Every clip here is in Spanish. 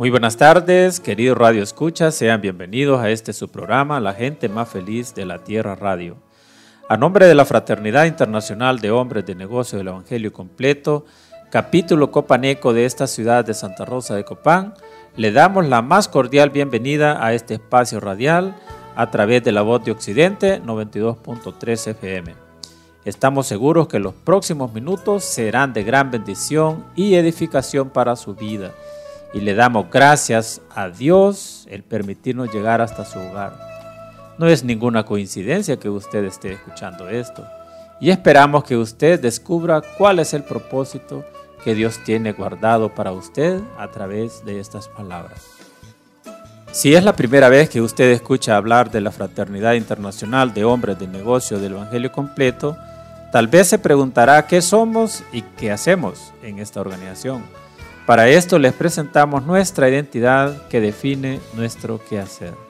Muy buenas tardes, queridos Radio Escuchas, sean bienvenidos a este su programa, La gente más feliz de la Tierra Radio. A nombre de la Fraternidad Internacional de Hombres de Negocio del Evangelio Completo, capítulo copaneco de esta ciudad de Santa Rosa de Copán, le damos la más cordial bienvenida a este espacio radial a través de la voz de Occidente 92.3 FM. Estamos seguros que los próximos minutos serán de gran bendición y edificación para su vida y le damos gracias a Dios el permitirnos llegar hasta su hogar. No es ninguna coincidencia que usted esté escuchando esto y esperamos que usted descubra cuál es el propósito que Dios tiene guardado para usted a través de estas palabras. Si es la primera vez que usted escucha hablar de la Fraternidad Internacional de Hombres de Negocio del Evangelio Completo, tal vez se preguntará qué somos y qué hacemos en esta organización. Para esto les presentamos nuestra identidad que define nuestro quehacer.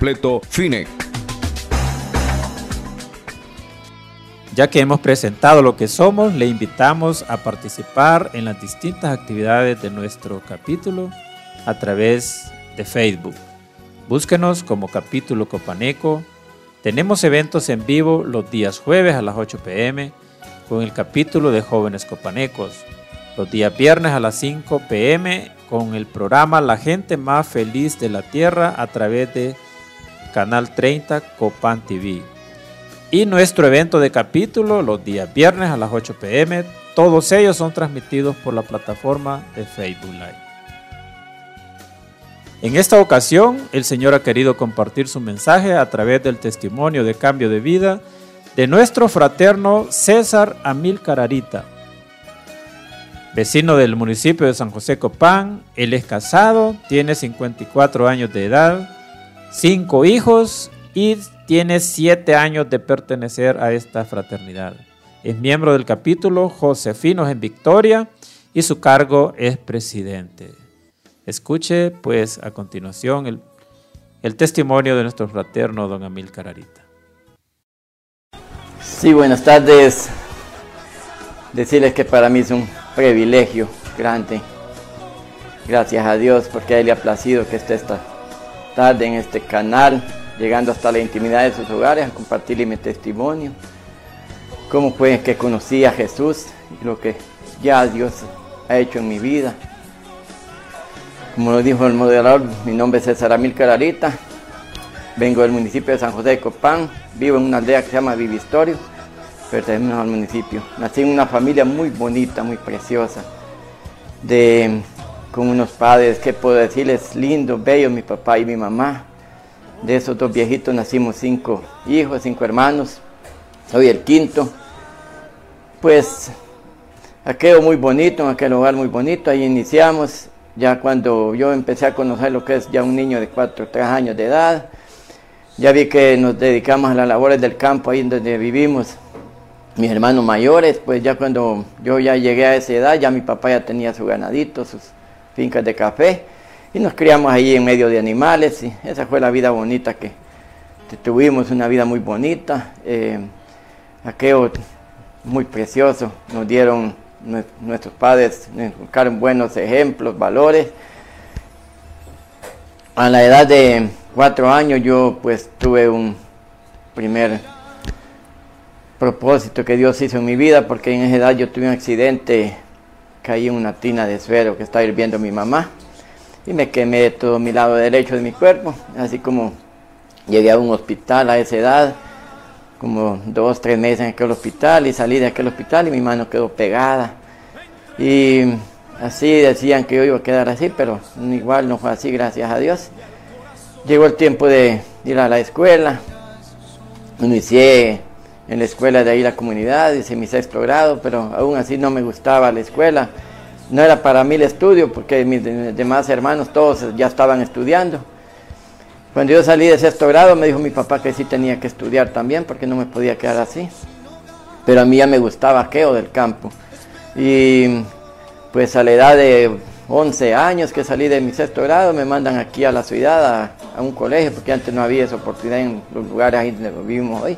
FINEC. Ya que hemos presentado lo que somos, le invitamos a participar en las distintas actividades de nuestro capítulo a través de Facebook. Búsquenos como capítulo Copaneco. Tenemos eventos en vivo los días jueves a las 8 pm con el capítulo de jóvenes copanecos. Los días viernes a las 5 pm con el programa La gente más feliz de la tierra a través de Canal 30 Copan TV. Y nuestro evento de capítulo los días viernes a las 8 pm. Todos ellos son transmitidos por la plataforma de Facebook Live. En esta ocasión, el Señor ha querido compartir su mensaje a través del testimonio de cambio de vida de nuestro fraterno César Amil Cararita. Vecino del municipio de San José Copán, él es casado, tiene 54 años de edad, cinco hijos y tiene siete años de pertenecer a esta fraternidad. Es miembro del capítulo Josefinos en Victoria y su cargo es presidente. Escuche pues a continuación el, el testimonio de nuestro fraterno don Amil Cararita. Sí, buenas tardes. Decirles que para mí es un privilegio grande. Gracias a Dios porque a Él le ha placido que esté esta tarde en este canal, llegando hasta la intimidad de sus hogares a compartirle mi testimonio. Cómo fue que conocí a Jesús y lo que ya Dios ha hecho en mi vida. Como lo dijo el moderador, mi nombre es César Amil Cararita. Vengo del municipio de San José de Copán. Vivo en una aldea que se llama Vivistorio. Pertenecemos al municipio. Nací en una familia muy bonita, muy preciosa. De con unos padres, ¿qué puedo decirles? Lindos, bellos, mi papá y mi mamá. De esos dos viejitos nacimos cinco hijos, cinco hermanos. Soy el quinto. Pues aquello muy bonito, en aquel hogar muy bonito, ahí iniciamos. Ya cuando yo empecé a conocer lo que es ya un niño de cuatro, tres años de edad, ya vi que nos dedicamos a las labores del campo ahí donde vivimos. Mis hermanos mayores, pues ya cuando yo ya llegué a esa edad, ya mi papá ya tenía su ganadito, sus fincas de café y nos criamos ahí en medio de animales y esa fue la vida bonita que, tuvimos, una vida muy bonita. Eh, aquello muy precioso, nos dieron nuestros padres, nos buscaron buenos ejemplos, valores. A la edad de cuatro años yo pues tuve un primer propósito que Dios hizo en mi vida porque en esa edad yo tuve un accidente, caí en una tina de suero que estaba hirviendo mi mamá y me quemé todo mi lado derecho de mi cuerpo, así como llegué a un hospital a esa edad, como dos, tres meses en aquel hospital y salí de aquel hospital y mi mano quedó pegada. Y así decían que yo iba a quedar así, pero igual no fue así, gracias a Dios. Llegó el tiempo de ir a la escuela, inicié en la escuela de ahí la comunidad, hice mi sexto grado, pero aún así no me gustaba la escuela no era para mí el estudio, porque mis demás hermanos todos ya estaban estudiando. Cuando yo salí de sexto grado, me dijo mi papá que sí tenía que estudiar también, porque no me podía quedar así. Pero a mí ya me gustaba aquello del campo. Y pues a la edad de 11 años que salí de mi sexto grado, me mandan aquí a la ciudad, a, a un colegio, porque antes no había esa oportunidad en los lugares ahí donde vivimos hoy.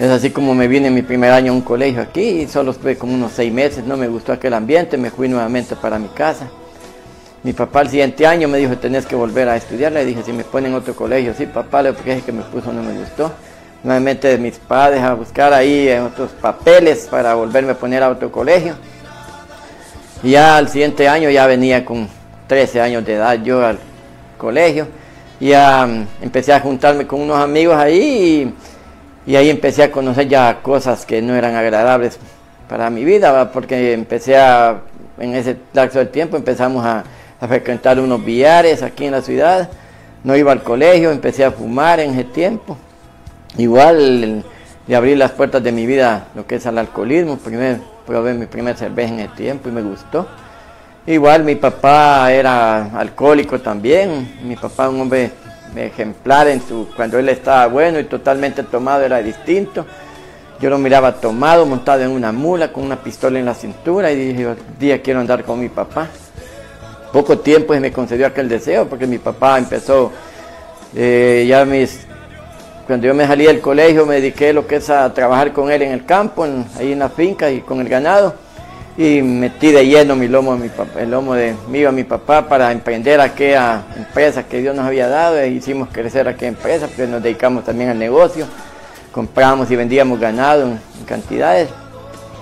Es así como me vine mi primer año a un colegio aquí y solo estuve como unos seis meses, no me gustó aquel ambiente, me fui nuevamente para mi casa. Mi papá el siguiente año me dijo, tenés que volver a estudiar. Le dije, si me ponen otro colegio, sí, papá, lo que es que me puso no me gustó. Nuevamente mis padres a buscar ahí otros papeles para volverme a poner a otro colegio. Y ya al siguiente año ya venía con 13 años de edad yo al colegio. Y ya mm, empecé a juntarme con unos amigos ahí y y ahí empecé a conocer ya cosas que no eran agradables para mi vida, porque empecé a, en ese lapso del tiempo empezamos a, frecuentar unos billares aquí en la ciudad, no iba al colegio, empecé a fumar en ese tiempo. Igual de abrir las puertas de mi vida lo que es el alcoholismo, primero probé mi primer cerveza en ese tiempo y me gustó. Igual mi papá era alcohólico también, mi papá un hombre ejemplar en su, cuando él estaba bueno y totalmente tomado era distinto. Yo lo miraba tomado, montado en una mula, con una pistola en la cintura y dije, día quiero andar con mi papá. Poco tiempo se me concedió aquel deseo porque mi papá empezó, eh, ya mis, cuando yo me salí del colegio me dediqué lo que es a trabajar con él en el campo, ahí en la finca y con el ganado y metí de lleno mi lomo, el lomo de mío a mi papá para emprender aquella empresa que Dios nos había dado e hicimos crecer aquella empresa, porque nos dedicamos también al negocio, compramos y vendíamos ganado en, cantidades.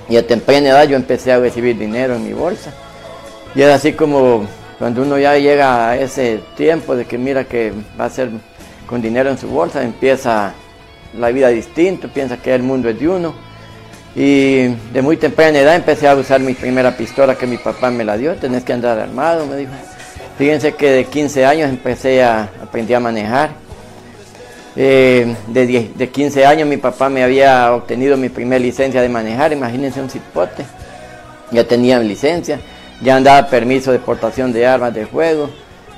Y a temprana edad yo empecé a recibir dinero en mi bolsa. Y es así como cuando uno ya llega a ese tiempo de que mira que va a ser con dinero en su bolsa, empieza la vida distinta, piensa que el mundo es de uno y de muy temprana edad empecé a usar mi primera pistola que mi papá me la dio. Tenés que andar armado, me dijo. Fíjense que de 15 años empecé a aprender a manejar. Eh, de, de 15 años mi papá me había obtenido mi primera licencia de manejar. Imagínense un cipote. Ya tenía licencia. Ya andaba permiso de portación de armas de juego.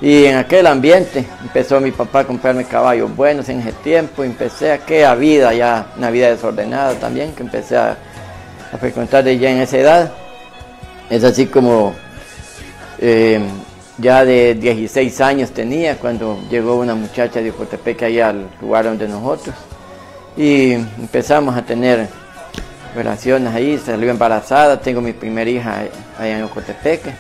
Y en aquel ambiente empezó mi papá a comprarme caballos buenos en ese tiempo. Empecé aquella vida, ya una vida desordenada también, que empecé a a frecuentar ya en esa edad. Es así como eh, ya de 16 años tenía cuando llegó una muchacha de Ocotepeque allá al lugar donde nosotros. Y empezamos a tener relaciones ahí, salió embarazada, tengo mi primera hija allá en Ocotepeque.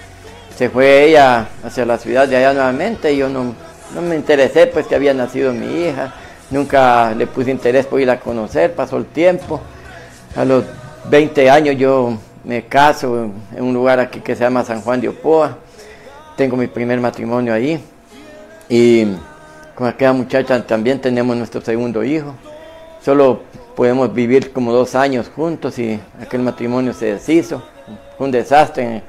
Se fue ella hacia la ciudad de allá nuevamente y yo no, no me interesé pues que había nacido mi hija, nunca le puse interés por ir a conocer, pasó el tiempo. A los 20 años yo me caso en un lugar aquí que se llama San Juan de Opoa. Tengo mi primer matrimonio ahí. Y con aquella muchacha también tenemos nuestro segundo hijo. Solo podemos vivir como dos años juntos y aquel matrimonio se deshizo. Fue un desastre en,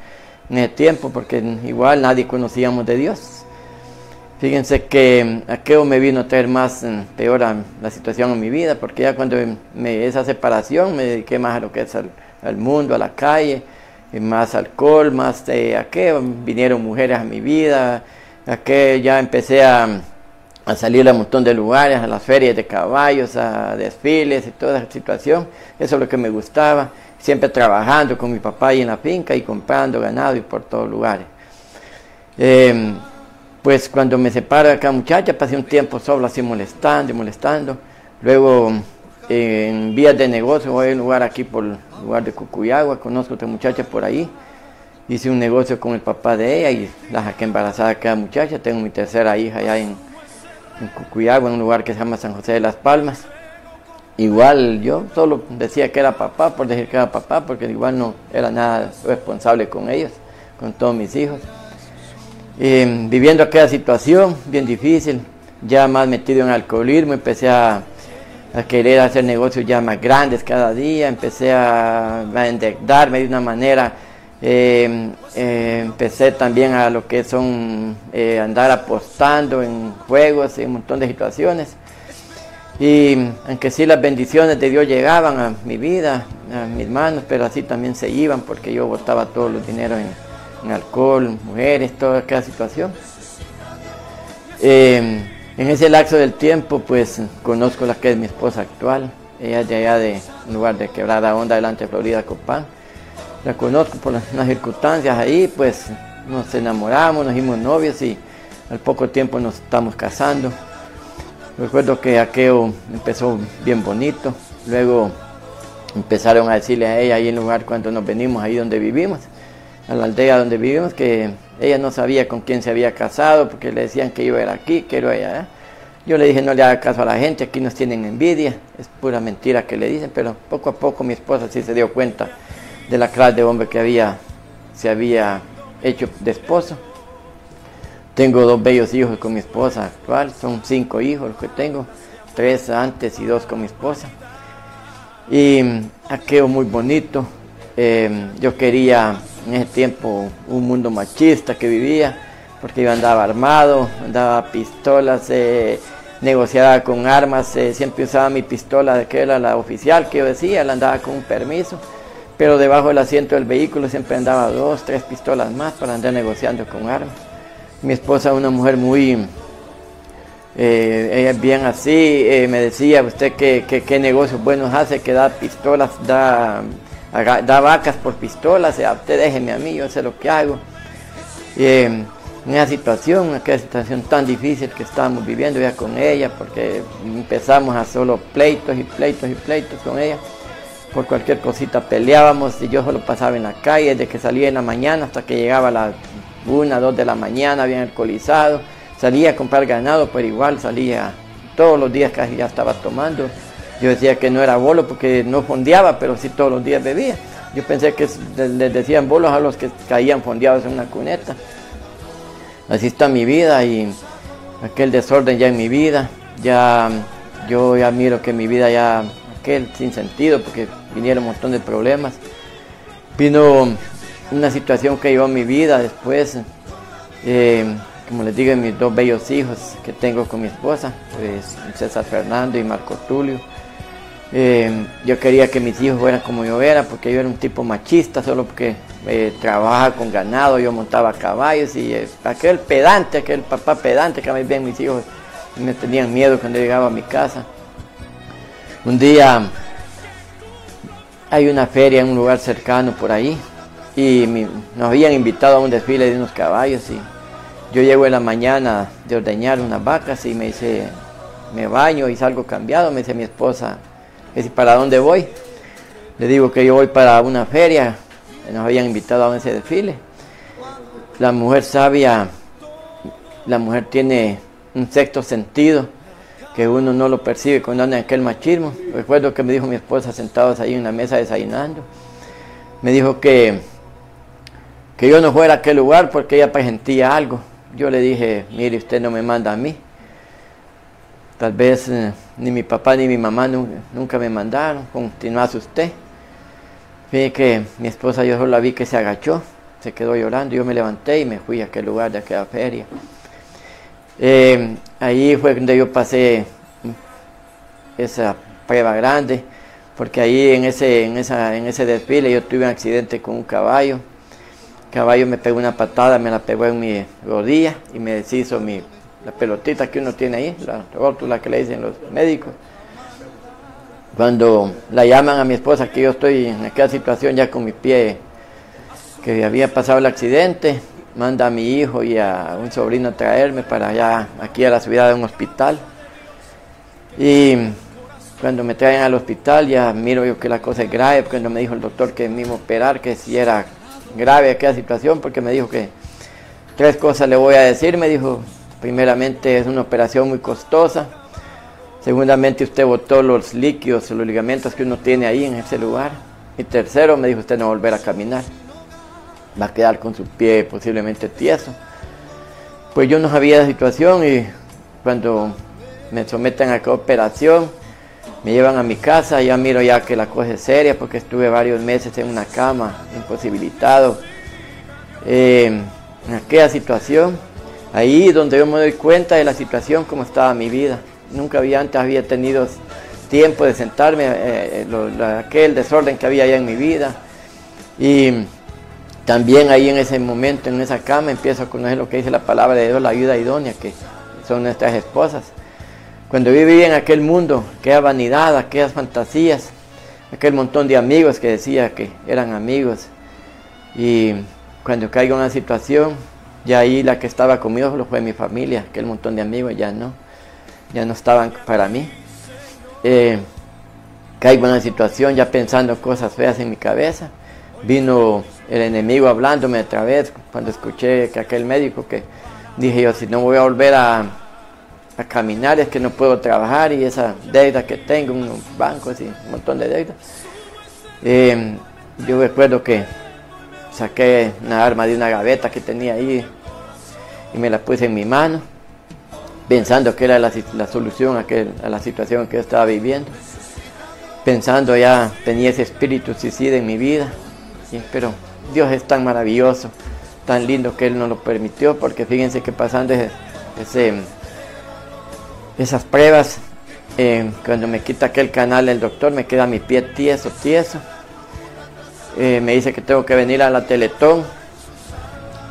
en el tiempo porque igual nadie conocíamos de Dios. Fíjense que aquello me vino a traer más mm, peor a la situación en mi vida, porque ya cuando me, esa separación me dediqué más a lo que es al, mundo, a la calle, más alcohol, más de aquello, vinieron mujeres a mi vida, aquello ya empecé a, a salir a un montón de lugares, a las ferias de caballos, a desfiles y toda esa situación, eso es lo que me gustaba, siempre trabajando con mi papá ahí en la finca y comprando ganado y por todos lugares. Em, pues cuando me separo de acá muchacha, pasé un tiempo solo así molestando y molestando. Luego en vías de negocio, voy a un lugar aquí por el lugar de Cucuyagua, conozco a otra muchacha por ahí. Hice un negocio con el papá de ella y la saqué embarazada a aquella muchacha. Tengo mi tercera hija allá en, en Cucuyagua, en un lugar que se llama San José de las Palmas. Igual yo solo decía que era papá por decir que era papá, porque igual no era nada responsable con ellos, con todos mis hijos. Viviendo aquella situación bien difícil, ya más metido en alcoholismo, empecé a, querer hacer negocios ya más grandes cada día, empecé a, a endeudarme de una manera, eh, eh, empecé también a lo que son eh, andar apostando en juegos y un montón de situaciones. Y aunque sí las bendiciones de Dios llegaban a mi vida, a mis manos, pero así también se iban porque yo botaba todos los dineros en, alcohol, mujeres, toda aquella situación. Eh, en ese lapso del tiempo, pues conozco la que es mi esposa actual. Ella es de allá de un lugar de quebrada onda delante de Florida Copán. La conozco por las, circunstancias ahí, pues nos enamoramos, nos hicimos novios y al poco tiempo nos estamos casando. Recuerdo que aquello empezó bien bonito, luego empezaron a decirle a ella ahí en el lugar cuando nos venimos ahí donde vivimos, a la aldea donde vivimos, que ella no sabía con quién se había casado porque le decían que yo era aquí, que era allá. Yo le dije no le haga caso a la gente, aquí nos tienen envidia, es pura mentira que le dicen, pero poco a poco mi esposa sí se dio cuenta de la clase de hombre que había, se había hecho de esposo. Tengo dos bellos hijos con mi esposa actual, son cinco hijos los que tengo, tres antes y dos con mi esposa. Y aquello muy bonito. Em, yo quería en ese tiempo un mundo machista que vivía, porque yo andaba armado, andaba pistolas, eh, negociaba con armas, eh, siempre usaba mi pistola, que era la oficial que yo decía, la andaba con un permiso, pero debajo del asiento del vehículo siempre andaba dos, tres pistolas más para andar negociando con armas. Mi esposa es una mujer muy, eh, ella es bien así, eh, me decía usted que, qué negocios buenos hace, que da pistolas, da, da vacas por pistolas, sea, usted déjeme a mí, yo sé lo que hago. Eh, en esa situación, aquella situación tan difícil que estábamos viviendo ya con ella, porque empezamos a solo pleitos y pleitos y pleitos con ella. Por cualquier cosita peleábamos y yo solo pasaba en la calle desde que salía en la mañana hasta que llegaba la una, dos de la mañana, bien alcoholizado. Salía a comprar ganado, pero igual salía todos los días casi ya estaba tomando. Yo decía que no era bolo porque no fondeaba, pero sí todos los días bebía. Yo pensé que les decían bolos a los que caían fondeados en una cuneta. Así está mi vida y aquel desorden ya en mi vida. Ya yo ya miro que mi vida ya aquel sin sentido porque vinieron un montón de problemas. Vino una situación que llevó mi vida después, eh, como les digo, mis dos bellos hijos que tengo con mi esposa, pues César Fernando y Marco Tulio. Eh, yo quería que mis hijos fueran como yo era, porque yo era un tipo machista, solo porque eh, trabajaba con ganado, yo montaba caballos y aquel pedante, aquel papá pedante que me bien mis hijos me tenían miedo cuando llegaba a mi casa. Un día hay una feria en un lugar cercano por ahí y nos habían invitado a un desfile de unos caballos y yo llego en la mañana de ordeñar unas vacas y me dice, me baño y salgo cambiado, me dice mi esposa, dice, ¿para dónde voy? Le digo que yo voy para una feria, nos habían invitado a ese desfile. La mujer sabia, la mujer tiene un sexto sentido que uno no lo percibe cuando anda en aquel machismo. Recuerdo que me dijo mi esposa sentados ahí en la mesa desayunando, me dijo que que yo no fuera a aquel lugar porque ella presentía algo. Yo le dije, mire, usted no me manda a mí. Tal vez eh, ni mi papá ni mi mamá nunca, me mandaron, continuase usted. Fíjate que mi esposa yo solo la vi que se agachó, se quedó llorando, yo me levanté y me fui a aquel lugar de aquella feria. Eh, ahí fue donde yo pasé esa prueba grande, porque ahí en ese, en, esa, en ese desfile yo tuve un accidente con un caballo caballo me pegó una patada, me la pegó en mi rodilla y me deshizo mi, la pelotita que uno tiene ahí, la rótula que le dicen los médicos. Cuando la llaman a mi esposa que yo estoy en aquella situación ya con mi pie, que había pasado el accidente, manda a mi hijo y a un sobrino a traerme para allá, aquí a la ciudad de un hospital. Y cuando me traen al hospital ya miro yo que la cosa es grave, cuando me dijo el doctor que me iba a operar, que si era grave aquella situación, porque me dijo que tres cosas le voy a decir, me dijo, primeramente es una operación muy costosa, segundamente usted botó los líquidos, los ligamentos que uno tiene ahí en ese lugar, y tercero me dijo usted no volver a caminar va a quedar con su pie posiblemente tieso. Pues yo no sabía la situación y cuando me someten a la operación, me llevan a mi casa, ya miro ya que la cosa es seria porque estuve varios meses en una cama, imposibilitado. Eh, en aquella situación, ahí donde yo me doy cuenta de la situación como estaba mi vida. Nunca había antes había tenido tiempo de sentarme, eh, eh, aquel desorden que había allá en mi vida. Y también ahí en ese momento, en esa cama, empiezo a conocer lo que dice la palabra de Dios, la ayuda idónea, que son nuestras esposas. Cuando viví en aquel mundo, aquella vanidad, aquellas fantasías, aquel montón de amigos que decía que eran amigos. Y cuando caigo en una situación, ya ahí la que estaba conmigo lo fue mi familia, aquel montón de amigos ya no, ya no estaban para mí. Eh, caigo en una situación ya pensando cosas feas en mi cabeza. Vino el enemigo hablándome otra vez, cuando escuché que aquel médico que dije yo, si no voy a volver a, caminar es que no puedo trabajar y esa deuda que tengo, unos bancos y un montón de deudas. Eh, yo recuerdo que saqué una arma de una gaveta que tenía ahí y me la puse en mi mano, pensando que era la, solución a, a la situación que yo estaba viviendo. Pensando ya tenía ese espíritu suicida en mi vida, pero Dios es tan maravilloso, tan lindo que Él nos lo permitió, porque fíjense que pasando ese, esas pruebas, eh, cuando me quita aquel canal el doctor, me queda mi pie tieso, tieso. Eh, me dice que tengo que venir a la Teletón,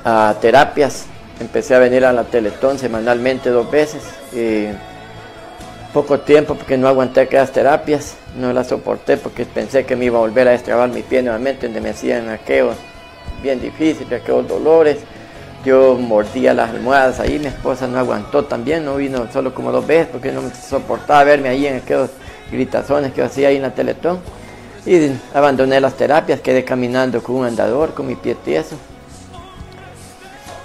a terapias. Empecé a venir a la Teletón semanalmente dos veces. poco tiempo porque no aguanté aquellas terapias, no las soporté porque pensé que me iba a volver a destrabar mi pie nuevamente, donde me hacían aquellos bien difícil, aquellos dolores. Yo mordía las almohadas ahí, mi esposa no aguantó también, no vino solo como dos veces porque no me soportaba verme ahí en aquellos gritazones que hacía ahí en la Teletón. Y abandoné las terapias, quedé caminando con un andador, con mi pie tieso.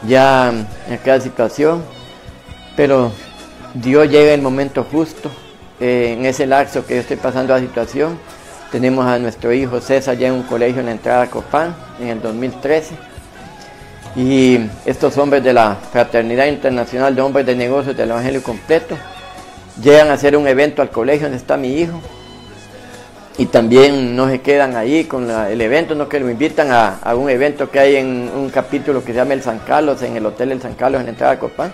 Ya en aquella situación, pero Dios llega el momento justo, eh, en ese lapso que yo estoy pasando la situación tenemos a nuestro hijo César ya en un colegio en la entrada a Copán en el 2013. Y estos hombres de la Fraternidad Internacional de Hombres de Negocios del Evangelio Completo llegan a hacer un evento al colegio donde está mi hijo. Y también no se quedan ahí con el evento, no que lo invitan a, a, un evento que hay en un capítulo que se llama El San Carlos, en el Hotel El San Carlos en la entrada a Copán.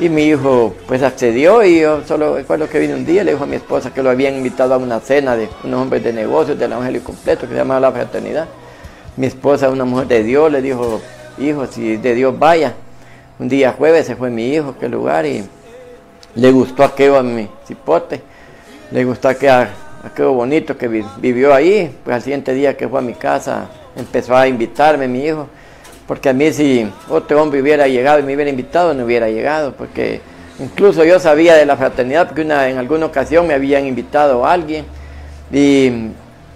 Y mi hijo pues accedió y yo solo recuerdo que vine un día, le dijo a mi esposa que lo habían invitado a una cena de unos hombres de negocios del Evangelio completo que se llama La Fraternidad. Mi esposa, una mujer de Dios, le dijo, hijo, si de Dios vaya. Un día jueves se fue mi hijo a aquel lugar y le gustó aquello a mi cipote, le gustó aquello, aquello bonito que vivió ahí. Pues al siguiente día que fue a mi casa empezó a invitarme mi hijo. Porque a mí si otro hombre hubiera llegado y me hubiera invitado, no hubiera llegado, porque incluso yo sabía de la fraternidad, porque en alguna ocasión me habían invitado a alguien. Y,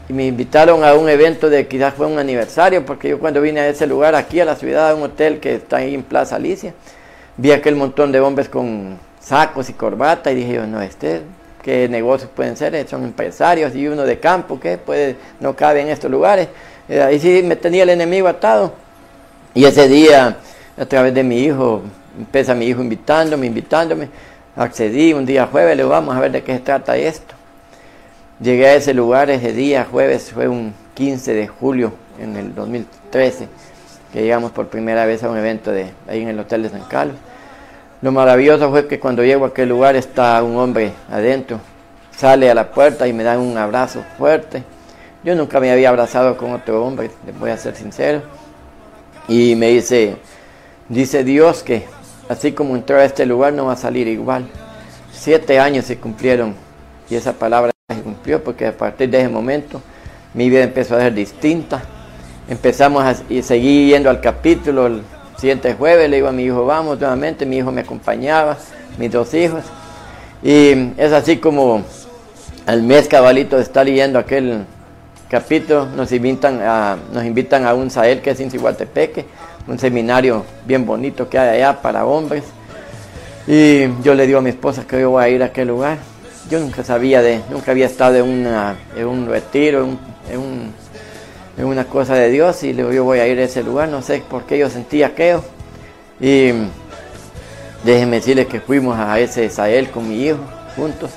me invitaron a un evento de quizás fue un aniversario, porque yo cuando vine a ese lugar, aquí a la ciudad, a un hotel que está ahí en Plaza Alicia, vi aquel montón de hombres con sacos y corbata y dije yo, no, este, ¿qué negocios pueden ser? Son empresarios y uno de campo, que puede, no cabe en estos lugares. Eh, ahí sí me tenía el enemigo atado. Y ese día, a través de mi hijo, empieza mi hijo invitándome, invitándome, accedí un día jueves, le vamos a ver de qué se trata esto. Llegué a ese lugar ese día, jueves, fue un 15 de julio en el 2013, que llegamos por primera vez a un evento de ahí en el Hotel de San Carlos. Lo maravilloso fue que cuando llego a aquel lugar está un hombre adentro, sale a la puerta y me da un abrazo fuerte. Yo nunca me había abrazado con otro hombre, les voy a ser sincero y me dice, dice Dios que así como entró a este lugar no va a salir igual. Siete años se cumplieron y esa palabra se cumplió porque a partir de ese momento mi vida empezó a ser distinta. Empezamos a seguir yendo al capítulo siguiente jueves le digo a mi hijo, vamos nuevamente, mi hijo me acompañaba, mis dos hijos. Y es así como al mes cabalito estar leyendo aquel capítulo, nos invitan a, nos invitan a un Sael que es en Cihuatepeque, un seminario bien bonito que hay allá para hombres. Y yo le digo a mi esposa que yo voy a ir a aquel lugar. Yo nunca sabía de, nunca había estado en, una, en un retiro, en, un, una cosa de Dios y yo voy a ir a ese lugar, no sé por qué yo sentía aquello. Y déjenme decirles que fuimos a ese Sael con mi hijo juntos.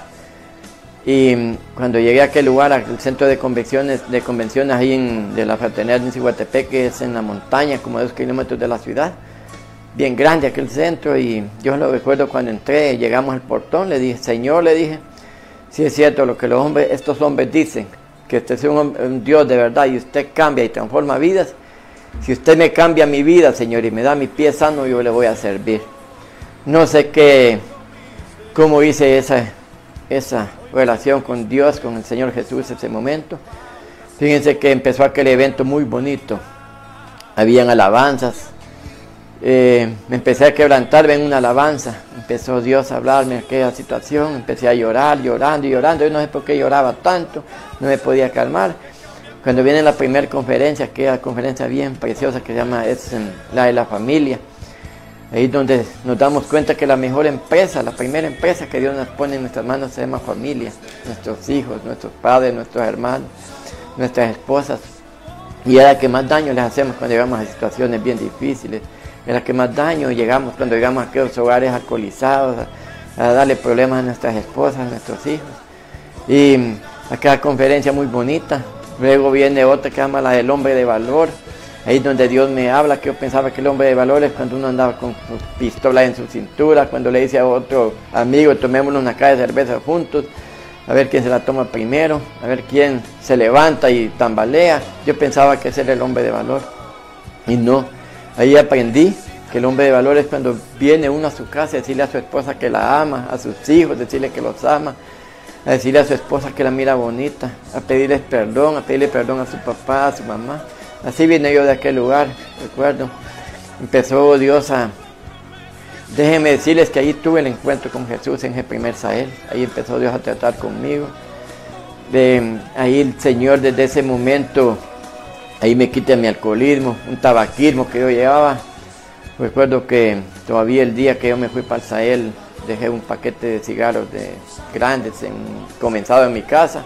Y cuando llegué a aquel lugar, al centro de convenciones, de convenciones ahí en, de la fraternidad de Cihuatepec, que es en la montaña, como a dos kilómetros de la ciudad, bien grande aquel centro, y yo lo recuerdo cuando entré, llegamos al portón, le dije, Señor, le dije, si es cierto lo que los hombres, estos hombres dicen, que usted es un, Dios de verdad y usted cambia y transforma vidas, si usted me cambia mi vida, Señor, y me da mi pie sano, yo le voy a servir. No sé qué, cómo hice esa, esa relación con Dios, con el Señor Jesús en ese momento. Fíjense que empezó aquel evento muy bonito. Habían alabanzas. Eh, me empecé a quebrantar en una alabanza. Empezó Dios a hablarme de aquella situación. Empecé a llorar, llorando y llorando. Yo no sé por qué lloraba tanto. No me podía calmar. Cuando viene la primera conferencia, aquella conferencia bien preciosa que se llama es la de la familia Ahí es donde nos damos cuenta que la mejor empresa, la primera empresa que Dios nos pone en nuestras manos se llama familia, nuestros hijos, nuestros padres, nuestros hermanos, nuestras esposas. Y es la que más daño les hacemos cuando llegamos a situaciones bien difíciles. Es la que más daño llegamos cuando llegamos a aquellos hogares alcoholizados, a, darle problemas a nuestras esposas, a nuestros hijos. Y acá conferencia muy bonita. Luego viene otra que se llama la del hombre de valor Ahí es donde Dios me habla, que yo pensaba que el hombre de valores cuando uno andaba con su pistola en su cintura, cuando le dice a otro amigo, tomémonos una caja de cerveza juntos, a ver quién se la toma primero, a ver quién se levanta y tambalea. Yo pensaba que ese era el hombre de valor. Y no, ahí aprendí que el hombre de valor es cuando viene uno a su casa a decirle a su esposa que la ama, a sus hijos, decirle que los ama, a decirle a su esposa que la mira bonita, a pedirles perdón, a pedirle perdón a su papá, a su mamá. Así vine yo de aquel lugar, recuerdo. Empezó Dios a... Déjenme decirles que ahí tuve el encuentro con Jesús en el primer Sahel. Ahí empezó Dios a tratar conmigo. De, ahí el Señor desde ese momento, ahí me quita mi alcoholismo, un tabaquismo que yo llevaba. Recuerdo que todavía el día que yo me fui para el Sahel, dejé un paquete de cigarros de, grandes en, comenzado en mi casa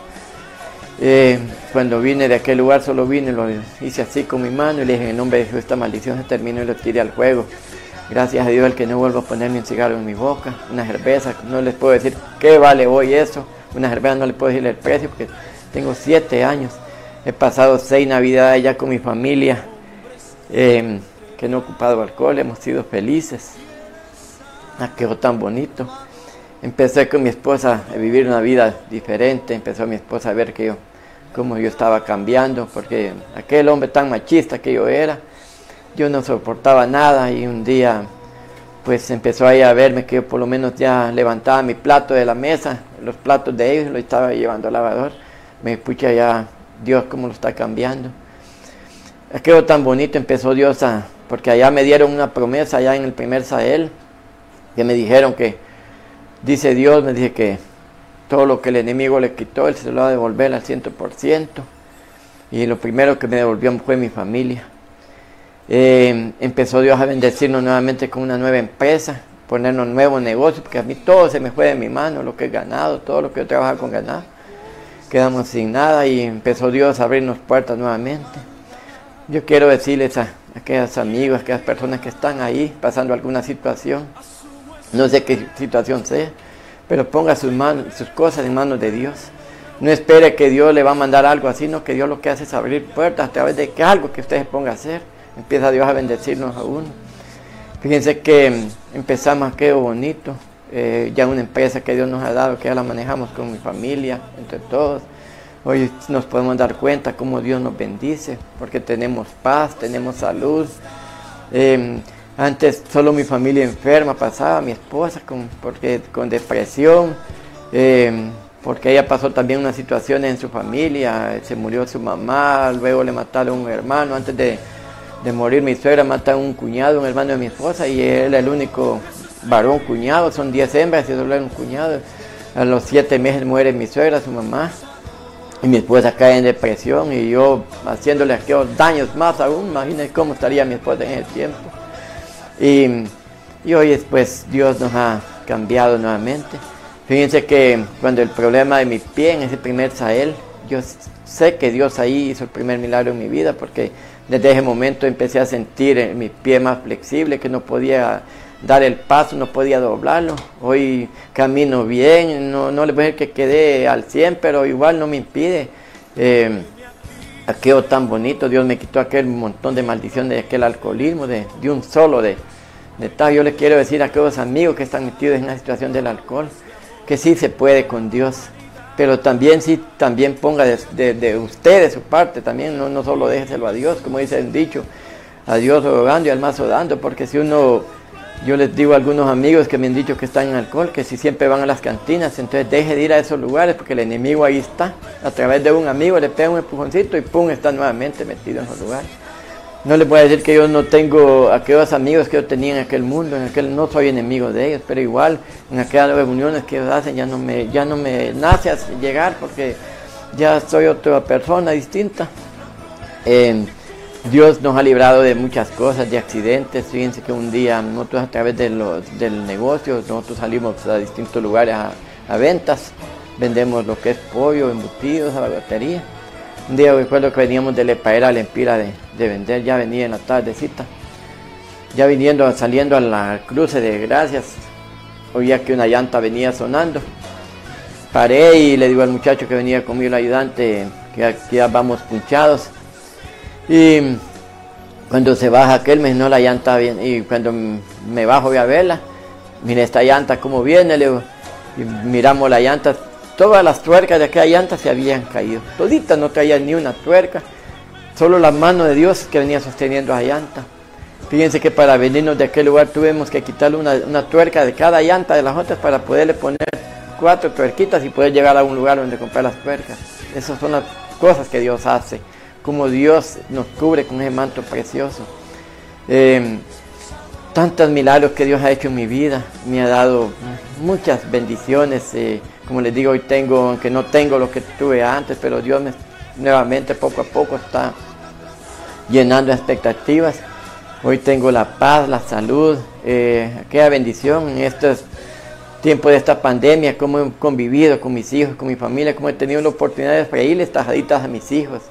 eh, cuando vine de aquel lugar solo vine, lo hice así con mi mano y le dije en nombre de Jesús esta maldición se terminó y lo tiré al fuego. Gracias a Dios el que no vuelva a ponerme un cigarro en mi boca, una cerveza, no les puedo decir qué vale hoy eso, una cerveza no les puedo decir el precio porque tengo siete años, he pasado seis navidades ya con mi familia, em, que no he ocupado alcohol, hemos sido felices, ah, tan bonito. Empecé con mi esposa a vivir una vida diferente, empezó mi esposa a ver que yo, cómo yo estaba cambiando, porque aquel hombre tan machista que yo era, yo no soportaba nada y un día pues empezó ahí a verme que yo por lo menos ya levantaba mi plato de la mesa, los platos de ellos, lo estaba llevando al lavador, me escucha ya Dios cómo lo está cambiando. Aquello tan bonito empezó Dios a, porque allá me dieron una promesa allá en el primer Sahel, que me dijeron que Dice Dios, me dice que todo lo que el enemigo le quitó, Él se lo va a devolver al ciento por ciento. Y lo primero que me devolvió fue mi familia. Eh, empezó Dios a bendecirnos nuevamente con una nueva empresa, ponernos nuevos negocios, porque a mí todo se me fue de mi mano, lo que he ganado, todo lo que yo trabajo con ganado. Quedamos sin nada y empezó Dios a abrirnos puertas nuevamente. Yo quiero decirles a aquellos amigos, a aquellas personas que están ahí pasando alguna situación, no sé qué situación sea, pero ponga sus, manos, sus cosas en manos de Dios. No espere que Dios le va a mandar algo así, no que Dios lo que hace es abrir puertas a través de que algo que usted se ponga a hacer. Empieza Dios a bendecirnos a uno. Fíjense que empezamos aquello bonito, eh, ya una empresa que Dios nos ha dado, que ya la manejamos con mi familia, entre todos. Hoy nos podemos dar cuenta cómo Dios nos bendice, porque tenemos paz, tenemos salud. Em, antes solo mi familia enferma pasaba, mi esposa con, porque, con depresión, em, porque ella pasó también una situación en su familia, se murió su mamá, luego le mataron a un hermano, antes de, de morir mi suegra, mata a un cuñado, un hermano de mi esposa, y él es el único varón cuñado, son 10 hembras y solo un cuñado. A los 7 meses muere mi suegra, su mamá, y mi esposa cae en depresión, y yo haciéndole aquellos daños más aún, imagínense cómo estaría mi esposa en ese tiempo. Y, y hoy después Dios nos ha cambiado nuevamente. Fíjense que cuando el problema de mi pie en ese primer Sahel, yo sé que Dios ahí hizo el primer milagro en mi vida porque desde ese momento empecé a sentir mi pie más flexible, que no podía dar el paso, no podía doblarlo. Hoy camino bien, no, no le voy a decir que quedé al 100, pero igual no me impide. Eh, aquello tan bonito, Dios me quitó aquel montón de maldición de aquel alcoholismo, de, de un solo de, de tal. Yo le quiero decir a aquellos amigos que están metidos en la situación del alcohol, que sí se puede con Dios, pero también sí, también ponga de, de su parte, también no, no solo déjeselo a Dios, como dice el dicho, a Dios rogando y al mazo dando, porque si uno, yo les digo a algunos amigos que me han dicho que están en alcohol, que si siempre van a las cantinas, entonces deje de ir a esos lugares, porque el enemigo ahí está, a través de un amigo le pega un empujoncito y pum, está nuevamente metido en esos lugares. No les voy a decir que yo no tengo aquellos amigos que yo tenía en aquel mundo, en aquel no soy enemigo de ellos, pero igual en aquellas reuniones que ellos hacen ya no me, ya no me nace llegar porque ya soy otra persona distinta. Eh, Dios nos ha librado de muchas cosas, de accidentes. Fíjense que un día nosotros a través de los, del negocio, nosotros salimos a distintos lugares a, ventas, vendemos lo que es pollo, embutidos, a la batería un día recuerdo que veníamos de Lepaera a la de, vender, ya venía en la tardecita. Ya viniendo, saliendo a la cruce de Gracias, oía que una llanta venía sonando. Paré y le digo al muchacho que venía conmigo, el ayudante, que ya vamos punchados. Y cuando se baja aquel, me no la llanta bien. Y cuando me bajo voy a verla, mire esta llanta cómo viene, le y miramos la llanta, Todas las tuercas de aquella llanta se habían caído. Toditas no traía ni una tuerca. Solo la mano de Dios que venía sosteniendo esa llanta. Fíjense que para venirnos de aquel lugar tuvimos que quitarle una, tuerca de cada llanta de las otras para poderle poner cuatro tuerquitas y poder llegar a un lugar donde comprar las tuercas. Esas son las cosas que Dios hace. Como Dios nos cubre con ese manto precioso. Eh, tantos milagros que Dios ha hecho en mi vida. Me ha dado muchas bendiciones. Eh, como les digo, hoy tengo, aunque no tengo lo que tuve antes, pero Dios me, nuevamente poco a poco está llenando expectativas. Hoy tengo la paz, la salud, eh, aquella bendición en estos tiempos de esta pandemia, cómo he convivido con mis hijos, con mi familia, cómo he tenido la oportunidad de freírles tajaditas a mis hijos.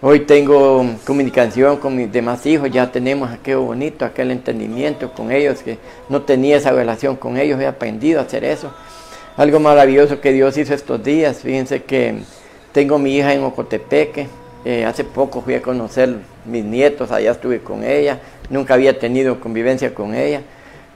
Hoy tengo comunicación con mis demás hijos, ya tenemos aquello bonito, aquel entendimiento con ellos, que no tenía esa relación con ellos, he aprendido a hacer eso algo maravilloso que Dios hizo estos días. Fíjense que tengo mi hija en Ocotepeque. Eh, hace poco fui a conocer mis nietos, allá estuve con ella. Nunca había tenido convivencia con ella.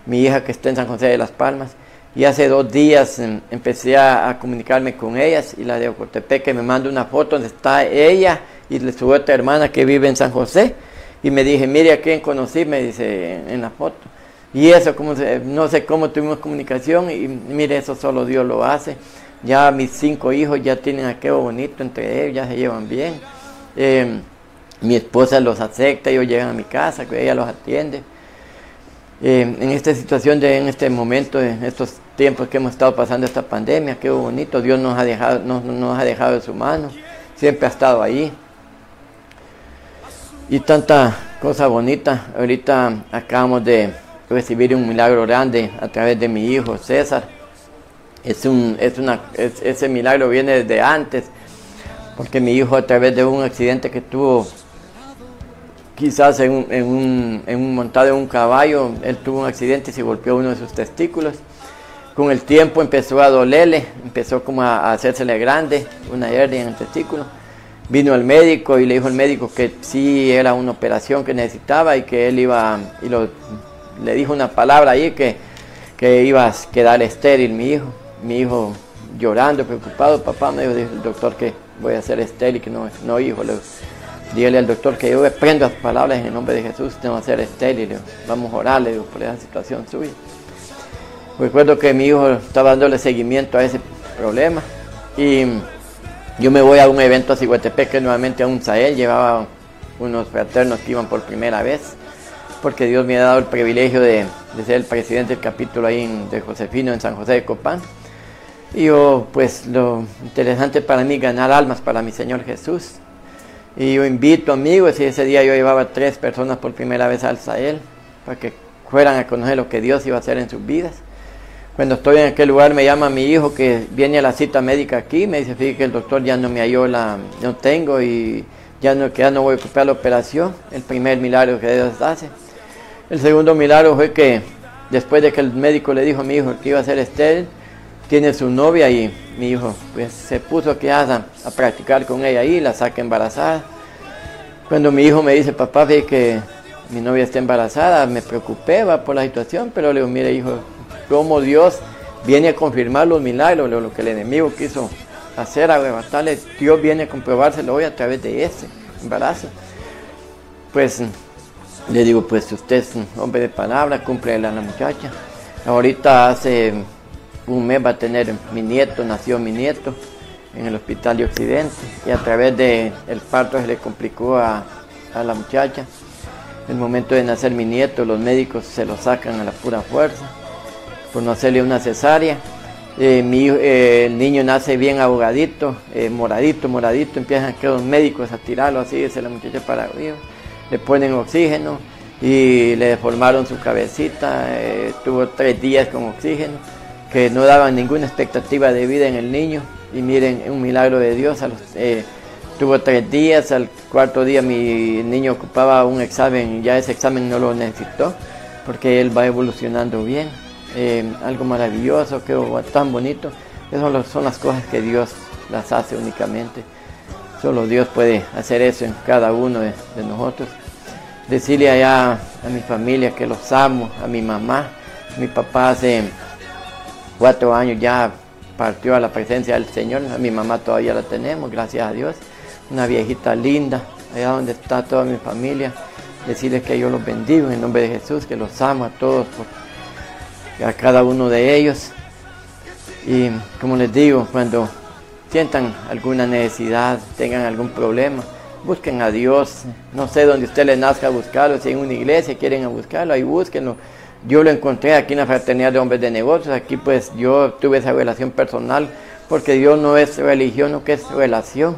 Mi hija que está en San José de las Palmas. Y hace dos días em, empecé a, comunicarme con ellas y la de Ocotepeque me manda una foto donde está ella y su otra hermana que vive en San José. Y me dije, mire a quién conocí, me dice en la foto. Y eso, como no sé cómo tuvimos comunicación y mire, eso solo Dios lo hace. Ya mis cinco hijos ya tienen aquello bonito entre ellos, ya se llevan bien. Em, mi esposa los acepta, ellos llegan a mi casa, que ella los atiende. Em, en esta situación, de, en este momento, en estos tiempos que hemos estado pasando esta pandemia, qué bonito, Dios nos ha dejado, nos, nos ha dejado de su mano, siempre ha estado ahí. Y tanta cosa bonita, ahorita acabamos de recibir un milagro grande a través de mi hijo César. Es un, ese milagro viene desde antes, porque mi hijo a través de un accidente que tuvo, quizás en un, en en un montado en un caballo, él tuvo un accidente y se golpeó uno de sus testículos. Con el tiempo empezó a dolerle, empezó como a, hacérsele grande, una hernia en el testículo. Vino el médico y le dijo al médico que sí era una operación que necesitaba y que él iba y lo le dijo una palabra ahí que, que iba a quedar estéril mi hijo. Mi hijo llorando, preocupado, papá me dijo, el doctor que voy a ser estéril, que no, no hijo. Le, dígale al doctor que yo prendo las palabras en el nombre de Jesús, tengo que ser estéril, vamos a orarle por esa situación suya. Recuerdo que mi hijo estaba dándole seguimiento a ese problema y yo me voy a un evento a Ciguatepec, nuevamente a un Sahel, llevaba unos fraternos que iban por primera vez, porque Dios me ha dado el privilegio de, ser el presidente del capítulo ahí de Josefino en San José de Copán. Y yo, pues lo interesante para mí ganar almas para mi Señor Jesús. Y yo invito amigos, y ese día yo llevaba tres personas por primera vez al Sahel, para que fueran a conocer lo que Dios iba a hacer en sus vidas. Cuando estoy en aquel lugar me llama mi hijo que viene a la cita médica aquí, me dice, fíjate que el doctor ya no me halló la, no tengo y ya no, que ya no voy a ocupar la operación, el primer milagro que Dios hace. El segundo milagro fue que después de que el médico le dijo a mi hijo que iba a ser estéril, tiene su novia y mi hijo pues se puso que a, a practicar con ella ahí, la saca embarazada. Cuando mi hijo me dice, papá, ve que mi novia está embarazada, me preocupé va, por la situación, pero le digo, mire hijo, cómo Dios viene a confirmar los milagros, lo que el enemigo quiso hacer, arrebatarle, Dios viene a comprobárselo hoy a través de ese embarazo. Pues le digo, pues usted es un hombre de palabra, cumple a la muchacha. Ahorita hace un mes va a tener mi nieto, nació mi nieto en el hospital de Occidente y a través del el parto se le complicó a, la muchacha. El momento de nacer mi nieto, los médicos se lo sacan a la pura fuerza por no hacerle una cesárea. Eh, mi, eh, el niño nace bien ahogadito, eh, moradito, moradito, empiezan que los médicos a tirarlo así, dice la muchacha para arriba, le ponen oxígeno y le deformaron su cabecita, tuvo tres días con oxígeno que no daban ninguna expectativa de vida en el niño. Y miren, un milagro de Dios. Eh, tuvo tres días, al cuarto día mi niño ocupaba un examen, ya ese examen no lo necesitó, porque él va evolucionando bien. Eh, algo maravilloso, que tan bonito. Esas son las cosas que Dios las hace únicamente. Solo Dios puede hacer eso en cada uno de, nosotros. Decirle allá a mi familia que los amo, a mi mamá, mi papá hace cuatro años ya partió a la presencia del Señor. A mi mamá todavía la tenemos, gracias a Dios. Una viejita linda, allá donde está toda mi familia. Decirles que yo los bendigo en nombre de Jesús, que los amo a todos, a cada uno de ellos. Y como les digo, cuando sientan alguna necesidad, tengan algún problema, busquen a Dios. No sé dónde usted les nazca buscarlo, si en una iglesia quieren buscarlo, ahí búsquenlo yo lo encontré aquí en la Fraternidad de Hombres de Negocios, aquí pues yo tuve esa relación personal, porque Dios no es religión, no que es relación.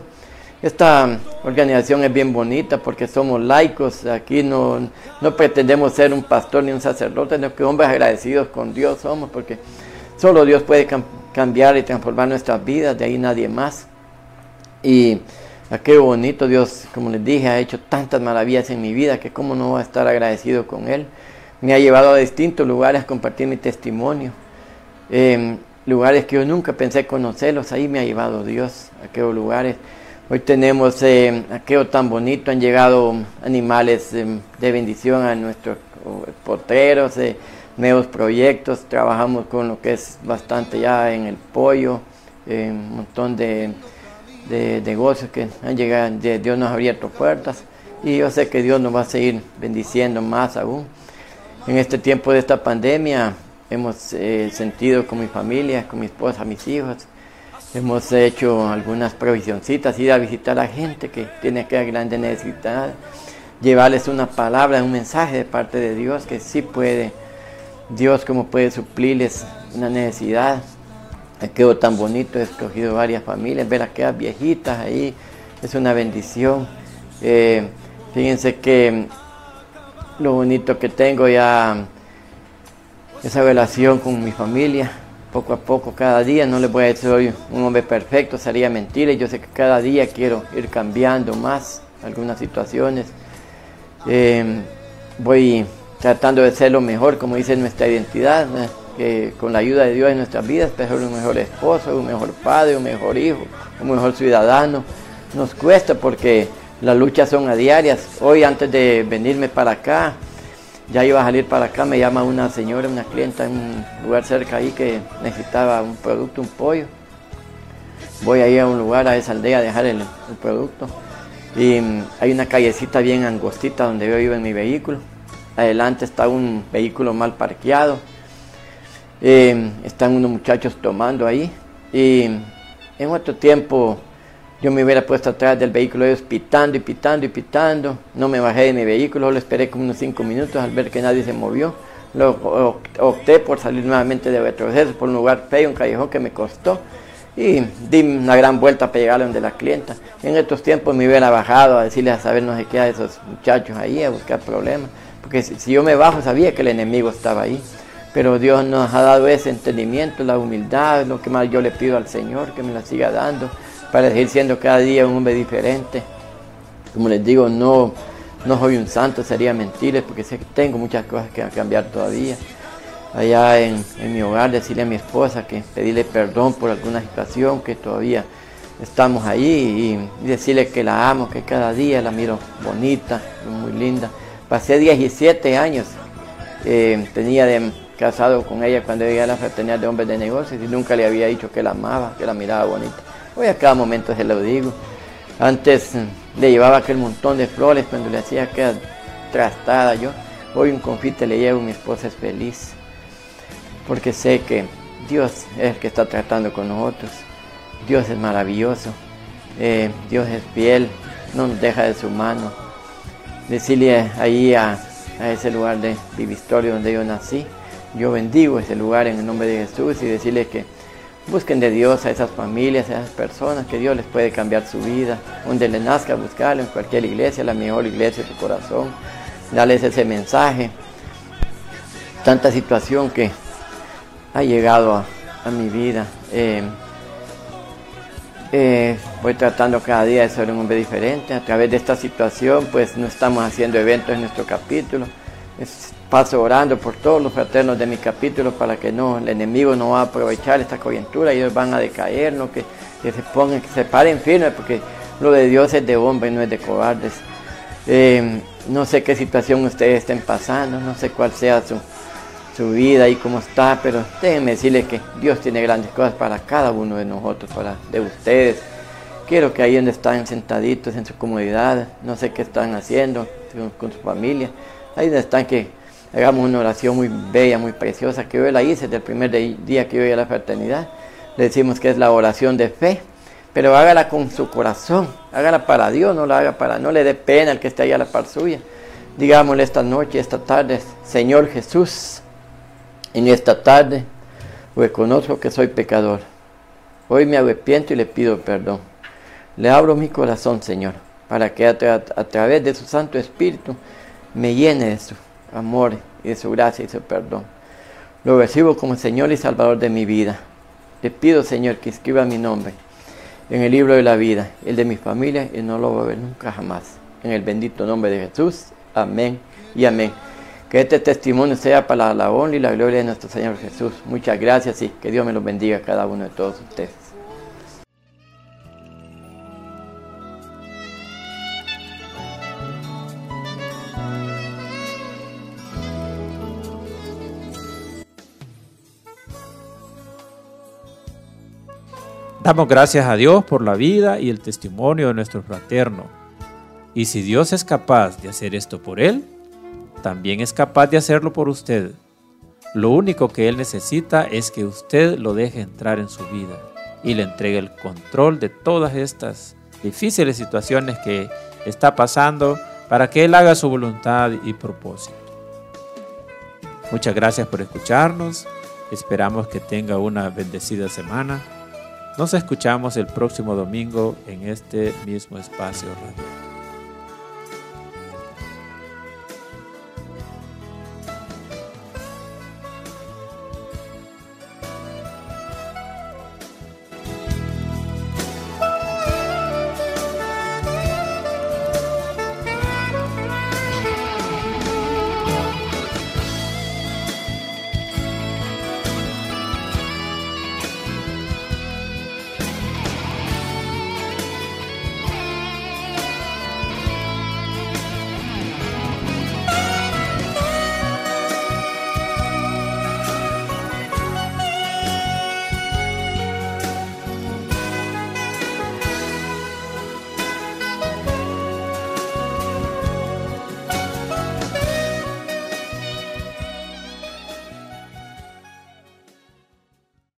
Esta organización es bien bonita porque somos laicos, aquí no, no pretendemos ser un pastor ni un sacerdote, sino que hombres agradecidos con Dios somos, porque solo Dios puede cambiar y transformar nuestras vidas, de ahí nadie más. Y qué bonito Dios, como les dije, ha hecho tantas maravillas en mi vida que cómo no va a estar agradecido con Él me ha llevado a distintos lugares a compartir mi testimonio. Lugares que yo nunca pensé conocerlos, ahí me ha llevado Dios, a aquellos lugares. Hoy tenemos eh, aquello tan bonito, han llegado animales em, de bendición a nuestros potreros, eh, nuevos proyectos, trabajamos con lo que es bastante ya en el pollo, un montón de, de, negocios que han llegado, Dios nos ha abierto puertas y yo sé que Dios nos va a seguir bendiciendo más aún. En este tiempo de esta pandemia hemos eh, sentido con mi familia, con mi esposa, mis hijos, hemos hecho algunas provisioncitas, ir a visitar a gente que tiene que grande necesidad, llevarles una palabra, un mensaje de parte de Dios que sí puede, Dios como puede suplirles una necesidad. Quedó tan bonito, he escogido varias familias, ver a aquellas viejitas ahí, es una bendición. Eh, fíjense que lo bonito que tengo ya, esa relación con mi familia, poco a poco, cada día, no le voy a decir soy un hombre perfecto, sería mentira, yo sé que cada día quiero ir cambiando más algunas situaciones. Em, voy tratando de ser lo mejor, como dice nuestra identidad, que con la ayuda de Dios en nuestras vidas, ser un mejor esposo, un mejor padre, un mejor hijo, un mejor ciudadano. Nos cuesta porque las luchas son a diarias. Hoy antes de venirme para acá, ya iba a salir para acá, me llama una señora, una clienta en un lugar cerca ahí que necesitaba un producto, un pollo. Voy ahí a un lugar, a esa aldea, a dejar el, producto. Y mm, hay una callecita bien angostita donde yo iba en mi vehículo. Adelante está un vehículo mal parqueado. están unos muchachos tomando ahí. Y en otro tiempo yo me hubiera puesto atrás del vehículo ellos pitando y pitando y pitando. No me bajé de mi vehículo, lo esperé como unos cinco minutos al ver que nadie se movió. Luego opté por salir nuevamente de retroceso por un lugar feo, un callejón que me costó. Y di una gran vuelta para llegar a donde la clienta. En estos tiempos me hubiera bajado a decirle a saber no sé qué a esos muchachos ahí, a buscar problemas. Porque si yo me bajo sabía que el enemigo estaba ahí. Pero Dios nos ha dado ese entendimiento, la humildad, lo que más yo le pido al Señor, que me la siga dando para seguir siendo cada día un hombre diferente. Como les digo, no, no soy un santo, sería mentirles porque sé que tengo muchas cosas que cambiar todavía. Allá en, mi hogar decirle a mi esposa que pedirle perdón por alguna situación, que todavía estamos ahí y, decirle que la amo, que cada día la miro bonita, muy linda. Pasé 17 años, eh, tenía de casado con ella cuando ella la fraternidad de hombres de negocios y nunca le había dicho que la amaba, que la miraba bonita. Hoy a cada momento se lo digo. Antes mm, le llevaba aquel montón de flores cuando le hacía aquella trastada yo. Hoy un confite le llevo, mi esposa es feliz. Porque sé que Dios es el que está tratando con nosotros. Dios es maravilloso. Eh, Dios es fiel. No nos deja de su mano. Decirle ahí a, a ese lugar de Vivistorio donde yo nací. Yo bendigo ese lugar en el nombre de Jesús y decirle que Busquen de Dios a esas familias, a esas personas, que Dios les puede cambiar su vida. Donde le nazca, buscarlo en cualquier iglesia, la mejor iglesia de tu corazón. Dales ese mensaje. Tanta situación que ha llegado a, mi vida. Eh, eh, voy tratando cada día de ser un hombre diferente. A través de esta situación, pues no estamos haciendo eventos en nuestro capítulo paso orando por todos los fraternos de mi capítulo para que no, el enemigo no va a aprovechar esta coyuntura, ellos van a decaer, ¿no? que, se pongan, que se paren firmes, porque lo de Dios es de hombre, no es de cobardes. Eh, no sé qué situación ustedes estén pasando, no sé cuál sea su, su vida y cómo está, pero déjenme decirles que Dios tiene grandes cosas para cada uno de nosotros, para de ustedes. Quiero que ahí donde están sentaditos en su comodidad, no sé qué están haciendo con, con su familia, ahí donde están que hagamos una oración muy bella, muy preciosa, que yo la hice desde el primer día que yo a la fraternidad. Le decimos que es la oración de fe, pero hágala con su corazón, hágala para Dios, no la haga para, no le dé pena al que esté ahí a la par suya. Digámosle esta noche, esta tarde, Señor Jesús, en esta tarde reconozco que soy pecador. Hoy me arrepiento y le pido perdón. Le abro mi corazón, Señor, para que a, través de su Santo Espíritu me llene de su amor y de su gracia y su perdón. Lo recibo como Señor y Salvador de mi vida. Le pido, Señor, que escriba mi nombre en el libro de la vida, el de mi familia, y no lo voy a ver nunca jamás. En el bendito nombre de Jesús. Amén y amén. Que este testimonio sea para la honra y la gloria de nuestro Señor Jesús. Muchas gracias y que Dios me los bendiga a cada uno de todos ustedes. Damos gracias a Dios por la vida y el testimonio de nuestro fraterno. Y si Dios es capaz de hacer esto por él, también es capaz de hacerlo por usted. Lo único que él necesita es que usted lo deje entrar en su vida y le entregue el control de todas estas difíciles situaciones que está pasando para que él haga su voluntad y propósito. Muchas gracias por escucharnos. Esperamos que tenga una bendecida semana. Nos escuchamos el próximo domingo en este mismo espacio radio.